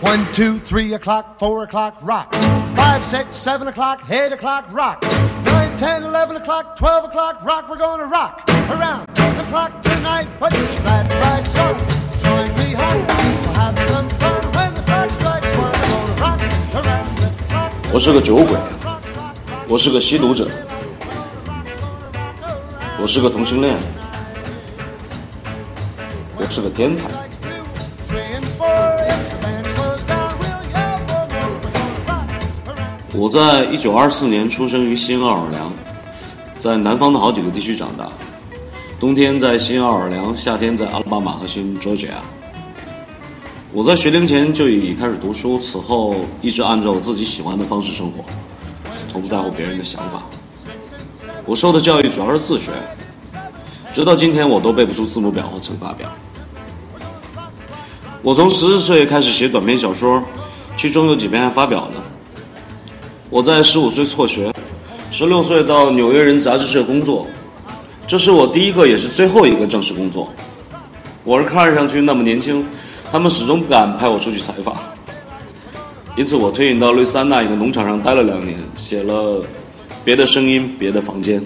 One, two, three o'clock, four o'clock, rock. Five, six, seven o'clock, eight o'clock, rock. Nine, ten, eleven o'clock, twelve o'clock, rock. We're gonna rock around the clock tonight. Put your glad rags on. Join me home. We'll have some fun when the clock strikes one. We're gonna rock around the clock. 我是个酒鬼，我是个吸毒者，我是个同性恋，我是个天才。 我在一九二四年出生于新奥尔良，在南方的好几个地区长大，冬天在新奥尔良，夏天在阿拉巴马和新 Georgia。我在学龄前就已开始读书，此后一直按照我自己喜欢的方式生活，从不在乎别人的想法。我受的教育主要是自学，直到今天我都背不出字母表和乘法表。我从十四岁开始写短篇小说，其中有几篇还发表了。我在十五岁辍学，十六岁到纽约人杂志社工作，这是我第一个也是最后一个正式工作。我是看上去那么年轻，他们始终不敢派我出去采访，因此我退隐到路易斯安那一个农场上待了两年，写了《别的声音，别的房间》。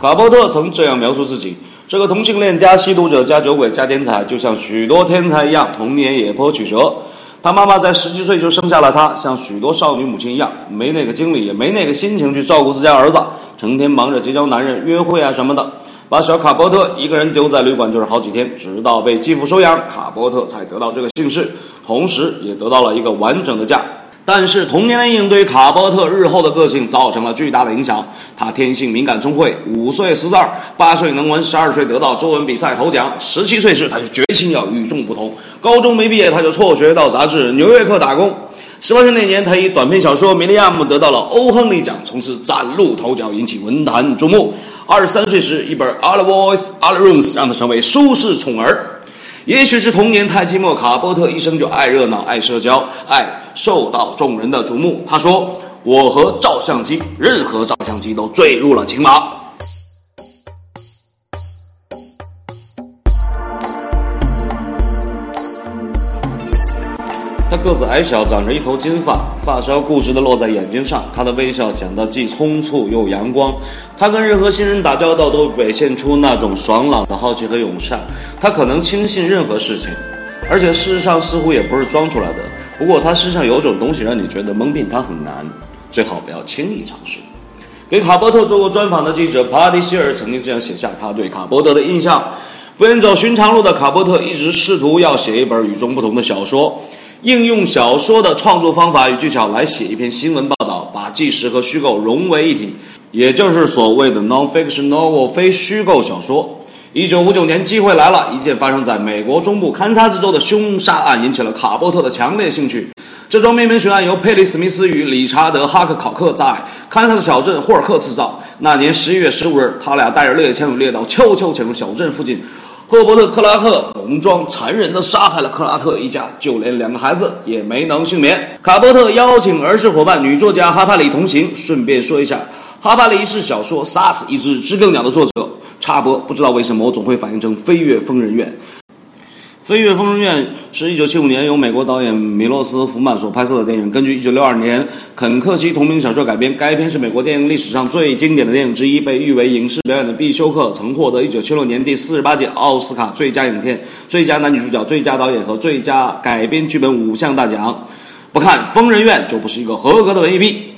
卡波特曾这样描述自己：这个同性恋加吸毒者加酒鬼加天才，就像许多天才一样，童年也颇曲折。他妈妈在十几岁就生下了他，像许多少女母亲一样，没那个精力，也没那个心情去照顾自家儿子，成天忙着结交男人、约会啊什么的，把小卡波特一个人丢在旅馆就是好几天，直到被继父收养，卡波特才得到这个姓氏，同时也得到了一个完整的家。但是童年的阴影对卡波特日后的个性造成了巨大的影响。他天性敏感聪慧，五岁识字儿，八岁能文，十二岁得到作文比赛头奖，十七岁时他就决心要与众不同。高中没毕业他就辍学到杂志《纽约客》打工。十八岁那年，他以短篇小说《米利亚姆》得到了欧亨利奖，从此崭露头角，引起文坛注目。二十三岁时，一本《All the Boys, All the Rooms》让他成为舒适宠儿。也许是童年太寂寞，卡波特一生就爱热闹、爱社交、爱受到众人的瞩目。他说：“我和照相机，任何照相机都坠入了情网。”他个子矮小，长着一头金发，发梢固执地落在眼睛上。他的微笑显得既匆促又阳光。他跟任何新人打交道都表现出那种爽朗的好奇和友善。他可能轻信任何事情，而且事实上似乎也不是装出来的。不过他身上有种东西让你觉得蒙骗他很难，最好不要轻易尝试。给卡波特做过专访的记者帕蒂希尔曾经这样写下他对卡波特的印象：不愿走寻常路的卡波特一直试图要写一本与众不同的小说。应用小说的创作方法与技巧来写一篇新闻报道，把纪实和虚构融为一体，也就是所谓的 non-fiction novel 非虚构小说。一九五九年，机会来了，一件发生在美国中部堪萨斯州的凶杀案引起了卡波特的强烈兴趣。这桩灭门悬案由佩里·史密斯与理查德·哈克考克在堪萨斯小镇霍尔克制造。那年十一月十五日，他俩带着猎枪与猎刀，悄悄潜入小镇附近。赫伯特·克拉克浓妆残忍地杀害了克拉特一家，就连两个孩子也没能幸免。卡波特邀请儿时伙伴女作家哈帕里同行。顺便说一下，哈巴里是小说《杀死一只知更鸟》的作者。插播，不知道为什么我总会反应成《飞越疯人院》。《飞越疯人院》是一九七五年由美国导演米洛斯·福曼所拍摄的电影，根据一九六二年肯克西同名小说改编。该片是美国电影历史上最经典的电影之一，被誉为影视表演的必修课，曾获得一九七六年第四十八届奥斯卡最佳影片、最佳男女主角、最佳导演和最佳改编剧本五项大奖。不看《疯人院》就不是一个合格的文艺兵。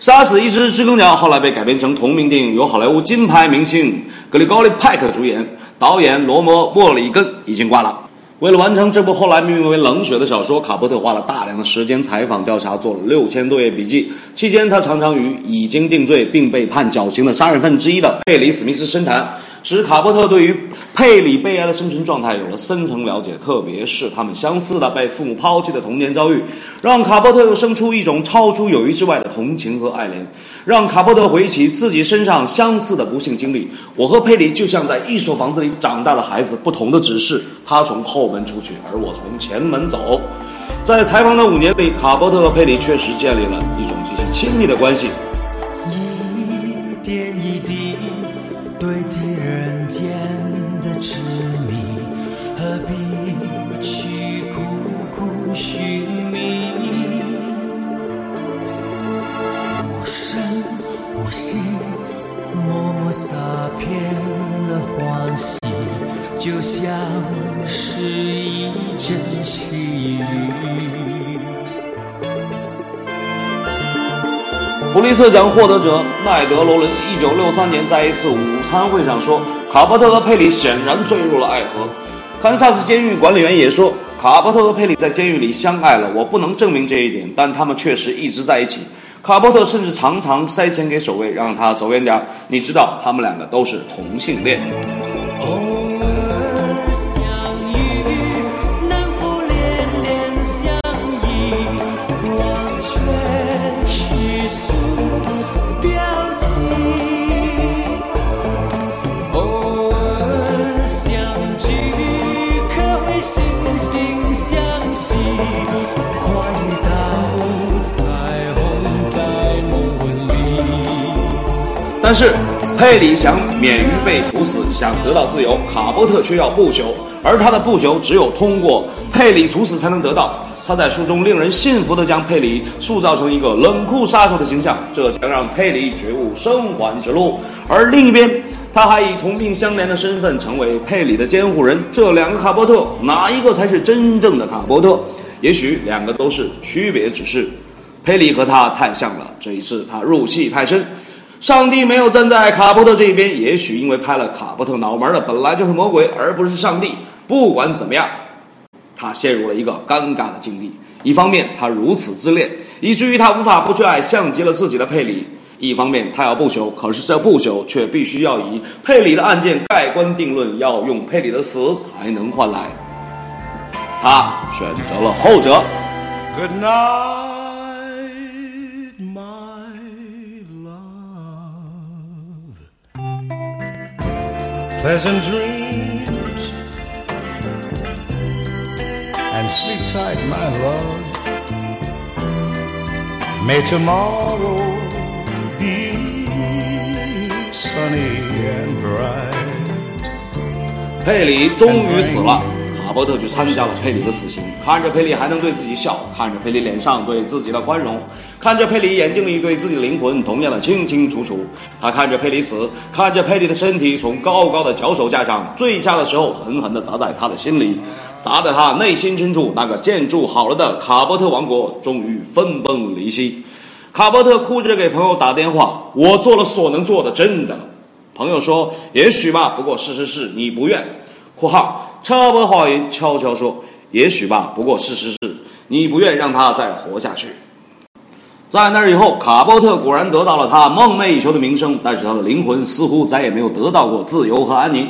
杀死一只知更鸟后来被改编成同名电影，由好莱坞金牌明星格里高利·派克主演，导演罗摩·莫里根已经挂了。为了完成这部后来命名为《冷血》的小说，卡波特花了大量的时间采访调查，做了六千多页笔记。期间，他常常与已经定罪并被判绞刑的杀人犯之一的佩里·史密斯深谈，使卡波特对于佩里悲哀的生存状态有了深层了解，特别是他们相似的被父母抛弃的童年遭遇，让卡波特又生出一种超出友谊之外的同情和爱怜，让卡波特回忆起自己身上相似的不幸经历。我和佩里就像在一所房子里长大的孩子，不同的只是他从后门出去，而我从前门走。在采访的五年里，卡波特和佩里确实建立了一种极其亲密的关系。就像是一阵细雨。普利策奖获得者奈德·罗伦，一九六三年在一次午餐会上说，卡伯特和佩里显然坠入了爱河。堪萨斯监狱管理员也说，卡伯特和佩里在监狱里相爱了。我不能证明这一点，但他们确实一直在一起。卡伯特甚至常常塞钱给守卫，让他走远点儿。你知道，他们两个都是同性恋。但是佩里想免于被处死，想得到自由，卡伯特却要不朽，而他的不朽只有通过佩里处死才能得到。他在书中令人信服地将佩里塑造成一个冷酷杀手的形象，这将让佩里觉悟生还之路。而另一边，他还以同病相怜的身份成为佩里的监护人。这两个卡伯特，哪一个才是真正的卡伯特？也许两个都是，区别只是佩里和他太像了，这一次他入戏太深。上帝没有站在卡伯特这一边，也许因为拍了卡伯特脑门的本来就是魔鬼，而不是上帝。不管怎么样，他陷入了一个尴尬的境地。一方面，他如此自恋，以至于他无法不去爱像极了自己的佩里；一方面，他要不朽，可是这不朽却必须要以佩里的案件盖棺定论，要用佩里的死才能换来。他选择了后者。Good night, Pleasant dreams and sleep tight, my love. May tomorrow be sunny and bright. 佩里终于死了， 卡伯特去参加了佩里的死刑，看着佩里还能对自己笑，看着佩里脸上对自己的宽容，看着佩里眼睛里对自己的灵魂同样的清清楚楚。他看着佩里死，看着佩里的身体从高高的脚手架上坠下的时候，狠狠地砸在他的心里，砸在他内心深处那个建筑好了的卡伯特王国终于分崩离析。卡伯特哭着给朋友打电话：“我做了所能做的，真的。”朋友说：“也许吧，不过事实是你不愿。”（括号车伯话音悄悄说：“也许吧，不过事实是你不愿让他再活下去。”在那以后，卡波特果然得到了他梦寐以求的名声，但是他的灵魂似乎再也没有得到过自由和安宁。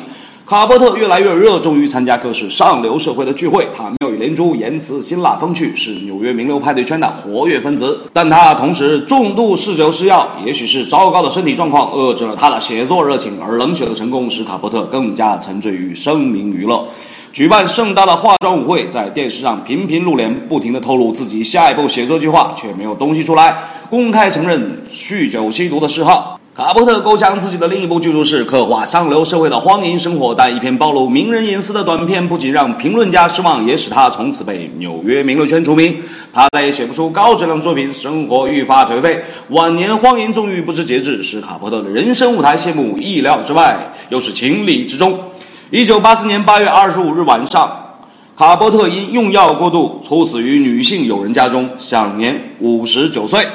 卡伯特越来越热衷于参加各式上流社会的聚会，他妙语连珠，言辞辛辣风趣，是纽约名流派对圈的活跃分子。但他同时重度嗜酒嗜药，也许是糟糕的身体状况遏制了他的写作热情，而冷血的成功使卡伯特更加沉醉于声名娱乐。举办盛大的化妆舞会，在电视上频频露脸，不停地透露自己下一步写作计划，却没有东西出来，公开承认酗酒吸毒的嗜好。卡伯特构想自己的另一部巨著是刻画上流社会的荒淫生活，但一篇暴露名人隐私的短片，不仅让评论家失望，也使他从此被纽约名流圈除名。他再也写不出高质量作品，生活愈发颓废，晚年荒淫纵欲不知节制，使卡伯特的人生舞台谢幕意料之外，又是情理之中。一九八四年八月二十五日晚上，卡伯特因用药过度猝死于女性友人家中，享年五十九岁。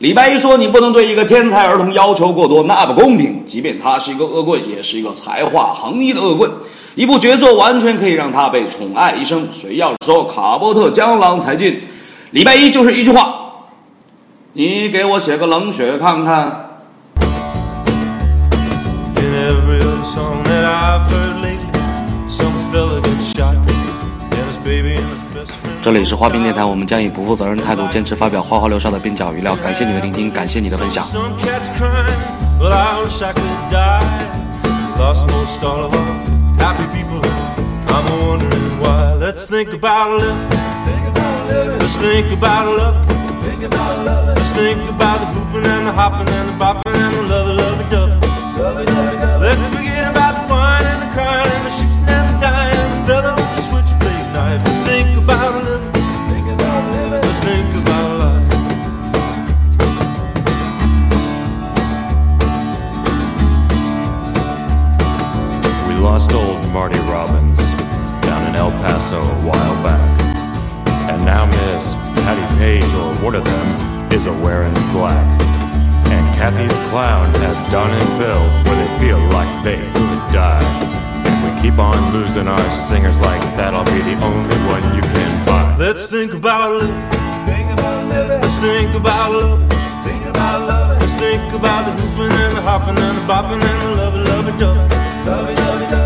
李白一说：“你不能对一个天才儿童要求过多，那不公平。即便他是一个恶棍，也是一个才华横溢的恶棍。一部绝作完全可以让他被宠爱一生。谁要是说卡波特江郎才尽，礼拜一就是一句话：你给我写个冷血看看。” In every song that 这里是花边电台，我们将以不负责任态度坚持发表花花流沙的边角语料。感谢你的聆听，感谢你的分享。Some cats crying, well, I wish I could die. Lost most all of all, happy people. I'm a wondering why. Let's think about love. Let's think about love. Let's think about the hooping and the hopping and the bopping and the clown has Don and Phil, where they feel like they could die. If we keep on losing our singers like that, I'll be the only one you can buy. Let's think about it. Think about. Let's think about love. Think about love. Let's think about the hooping and the hopping and the bopping and the lovey, lovey, dovey. Lovey, lovey, dovey.